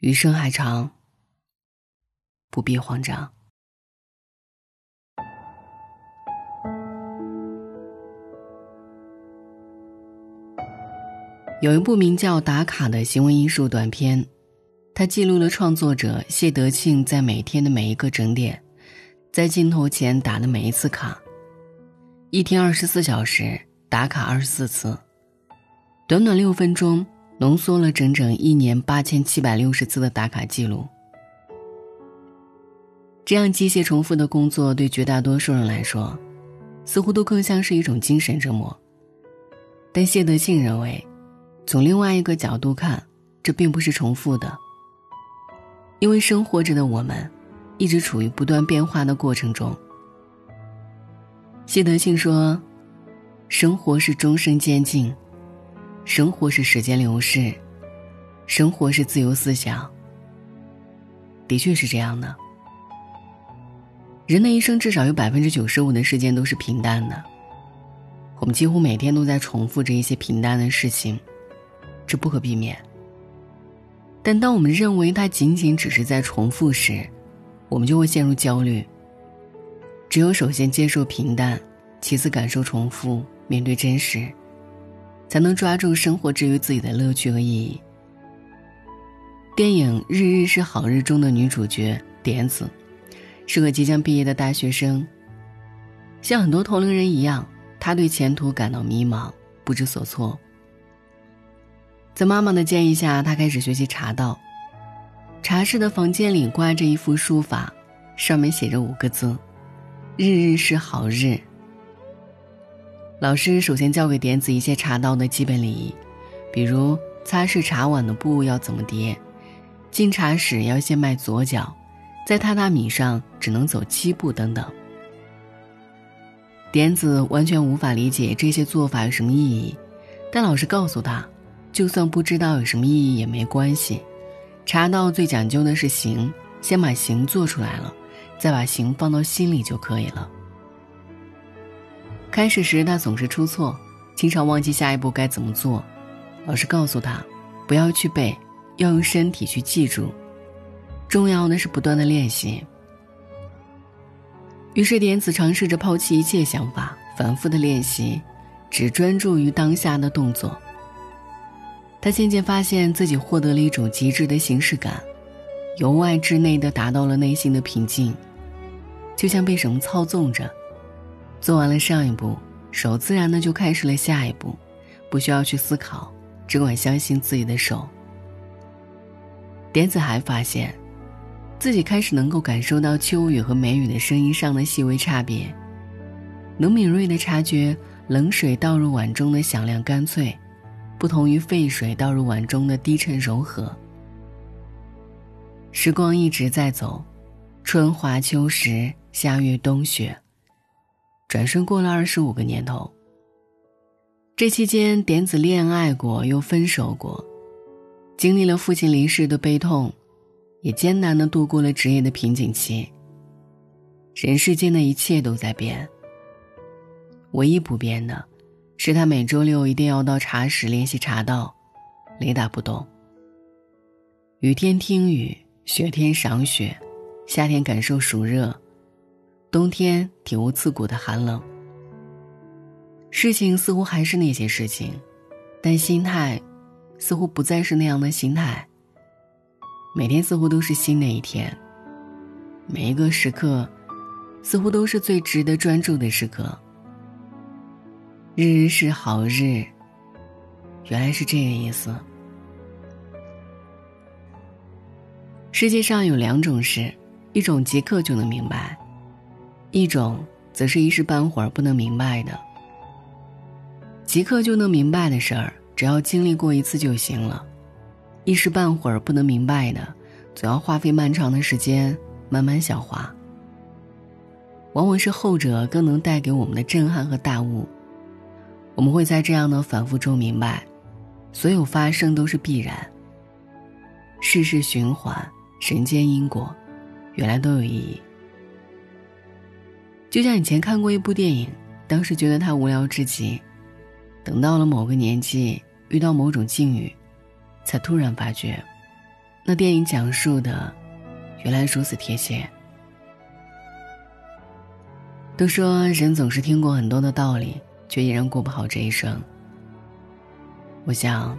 余生还长，不必慌张。有一部名叫《打卡》的行为艺术短片，它记录了创作者谢德庆在每天的每一个整点，在镜头前打的每一次卡。一天二十四小时，打卡二十四次，短短六分钟，浓缩了整整一年八千七百六十次的打卡记录。这样机械重复的工作，对绝大多数人来说，似乎都更像是一种精神折磨。但谢德庆认为。从另外一个角度看，这并不是重复的，因为生活着的我们，一直处于不断变化的过程中。谢德庆说：“生活是终身监禁，生活是时间流逝，生活是自由思想。”的确是这样的。人的一生至少有百分之九十五的时间都是平淡的，我们几乎每天都在重复着一些平淡的事情。这不可避免。但当我们认为它仅仅只是在重复时，我们就会陷入焦虑。只有首先接受平淡，其次感受重复，面对真实，才能抓住生活之于自己的乐趣和意义。电影《日日是好日》中的女主角点子，是个即将毕业的大学生。像很多同龄人一样，她对前途感到迷茫，不知所措。在妈妈的建议下，他开始学习茶道。茶室的房间里挂着一幅书法，上面写着五个字：“日日是好日。”老师首先教给点子一些茶道的基本礼仪，比如擦拭茶碗的布要怎么叠，进茶室要先迈左脚，在榻榻米上只能走七步等等。点子完全无法理解这些做法有什么意义，但老师告诉他。就算不知道有什么意义也没关系，茶道最讲究的是形，先把形做出来了，再把形放到心里就可以了。开始时他总是出错，经常忘记下一步该怎么做，老师告诉他，不要去背，要用身体去记住，重要的是不断的练习。于是点子尝试着抛弃一切想法，反复的练习，只专注于当下的动作。他渐渐发现自己获得了一种极致的形式感，由外至内的达到了内心的平静，就像被什么操纵着。做完了上一步，手自然的就开始了下一步，不需要去思考，只管相信自己的手。点子还发现，自己开始能够感受到秋雨和梅雨的声音上的细微差别，能敏锐的察觉冷水倒入碗中的响亮干脆。不同于沸水倒入碗中的低沉柔和。时光一直在走，春华秋实，夏月冬雪。转瞬过了二十五个年头。这期间，点子恋爱过，又分手过，经历了父亲离世的悲痛，也艰难的度过了职业的瓶颈期。人世间的一切都在变，唯一不变的。是他每周六一定要到茶室练习茶道，雷打不动。雨天听雨，雪天赏雪，夏天感受暑热，冬天体无刺骨的寒冷。事情似乎还是那些事情，但心态似乎不再是那样的心态。每天似乎都是新的一天，每一个时刻似乎都是最值得专注的时刻。日日是好日，原来是这个意思。世界上有两种事，一种即刻就能明白，一种则是一时半会儿不能明白的。即刻就能明白的事儿，只要经历过一次就行了；一时半会儿不能明白的，总要花费漫长的时间慢慢消化。往往是后者更能带给我们的震撼和大悟。我们会在这样的反复中明白，所有发生都是必然。世事循环，人间因果，原来都有意义。就像以前看过一部电影，当时觉得它无聊至极，等到了某个年纪，遇到某种境遇，才突然发觉，那电影讲述的，原来如此贴切。都说人总是听过很多的道理，却依然过不好这一生。我想，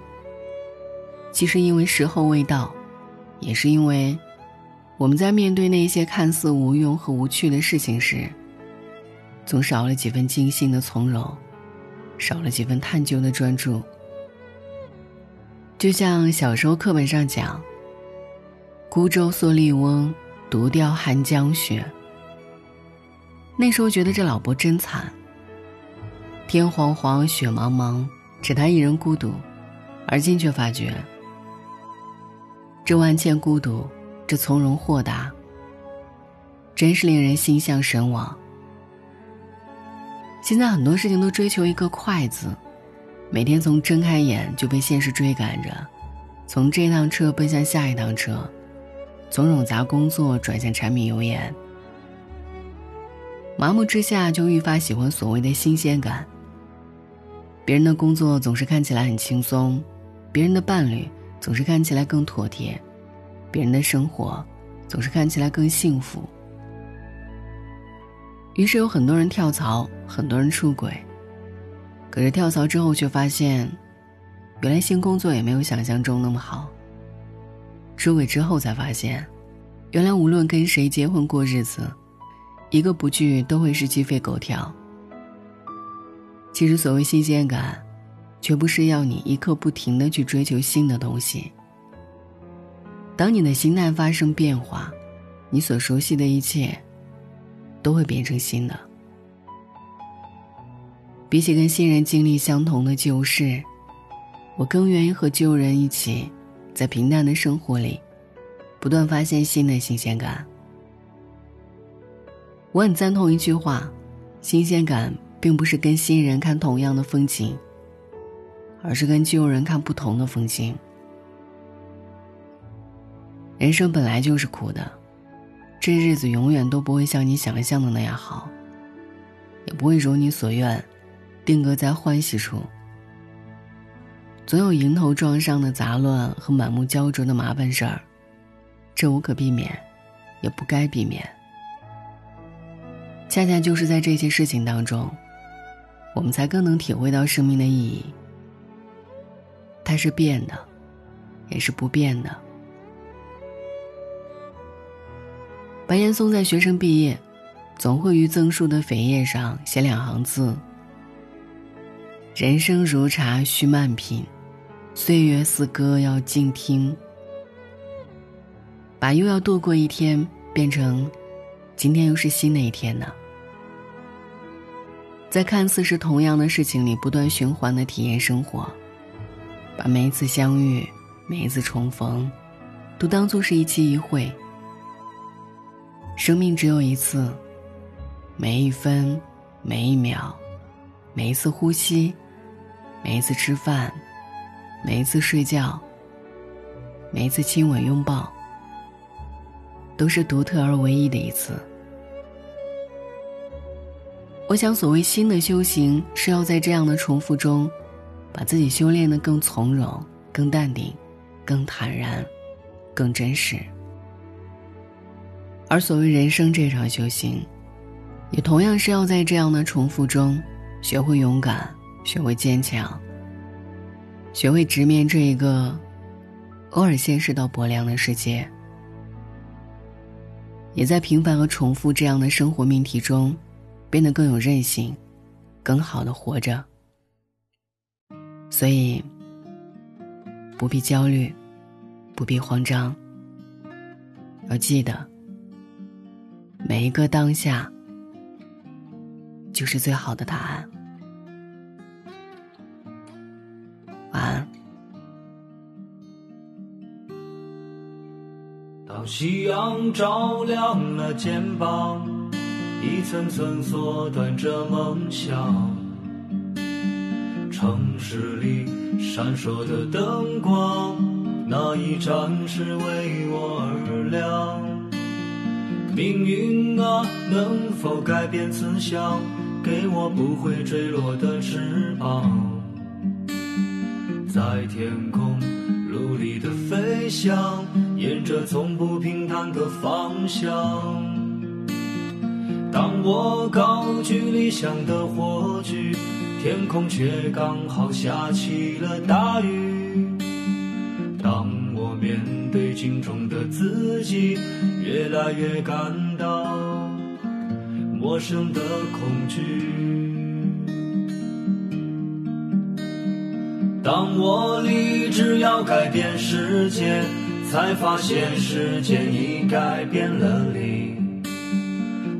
既是因为时候未到，也是因为我们在面对那些看似无用和无趣的事情时，总少了几分精心的从容，少了几分探究的专注。就像小时候课本上讲。孤舟蓑笠翁，独钓寒江雪。那时候觉得这老伯真惨。天黄黄，雪茫茫，只他一人孤独。而今却发觉，这万千孤独，这从容豁达，真是令人心向神往。现在很多事情都追求一个快字，每天从睁开眼就被现实追赶着，从这趟车奔向下一趟车。从冗杂工作转向柴米油盐，麻木之下就愈发喜欢所谓的新鲜感。别人的工作总是看起来很轻松，别人的伴侣总是看起来更妥帖，别人的生活总是看起来更幸福。于是有很多人跳槽，很多人出轨。可是跳槽之后却发现，原来新工作也没有想象中那么好。出轨之后才发现，原来无论跟谁结婚过日子，一个不聚都会是鸡飞狗跳。其实所谓新鲜感，绝不是要你一刻不停的去追求新的东西。当你的心态发生变化，你所熟悉的一切，都会变成新的。比起跟新人经历相同的旧事，我更愿意和旧人一起。在平淡的生活里，不断发现新的新鲜感。我很赞同一句话：新鲜感并不是跟新人看同样的风景，而是跟旧人看不同的风景。人生本来就是苦的，这日子永远都不会像你想象的那样好，也不会如你所愿，定格在欢喜处。总有迎头撞上的杂乱和满目焦灼的麻烦事儿，这无可避免，也不该避免。恰恰就是在这些事情当中，我们才更能体会到生命的意义。它是变的，也是不变的。白岩松在学生毕业，总会于赠书的扉页上写两行字：“人生如茶，需慢品。”岁月似歌，要静听。把又要度过一天变成，今天又是新的一天呢。在看似是同样的事情里不断循环的体验生活，把每一次相遇、每一次重逢，都当做是一期一会。生命只有一次，每一分、每一秒、每一次呼吸、每一次吃饭。每一次睡觉，每一次亲吻拥抱，都是独特而唯一的一次。我想，所谓新的修行，是要在这样的重复中，把自己修炼的更从容、更淡定、更坦然、更真实。而所谓人生这场修行，也同样是要在这样的重复中，学会勇敢，学会坚强。学会直面这一个偶尔现实到薄凉的世界，也在平凡和重复这样的生活命题中，变得更有韧性，更好的活着。所以，不必焦虑，不必慌张。要记得，每一个当下，就是最好的答案。晚安当夕阳照亮了肩膀，一层层缩短着梦想。城市里闪烁的灯光，那一盏是为我而亮。命运啊，能否改变思想，给我不会坠落的翅膀？在天空努力的飞翔。沿着从不平坦的方向。当我高举理想的火炬，天空却刚好下起了大雨。镜中的自己，越来越感到陌生的恐惧。当我立志要改变世界，才发现世界已改变了你。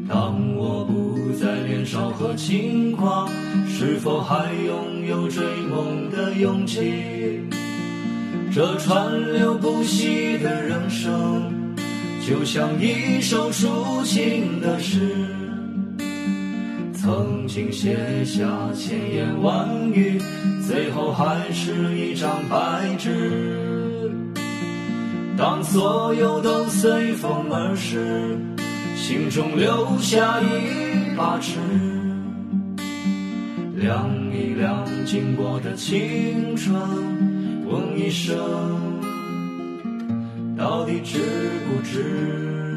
当我不再年少和轻狂，是否还拥有追梦的勇气？这川流不息的人生，就像一首抒情的诗。曾经写下千言万语，最后还是一张白纸。当所有都随风而逝，心中留下一把尺，量一量经过的青春，问一声，到底值不值？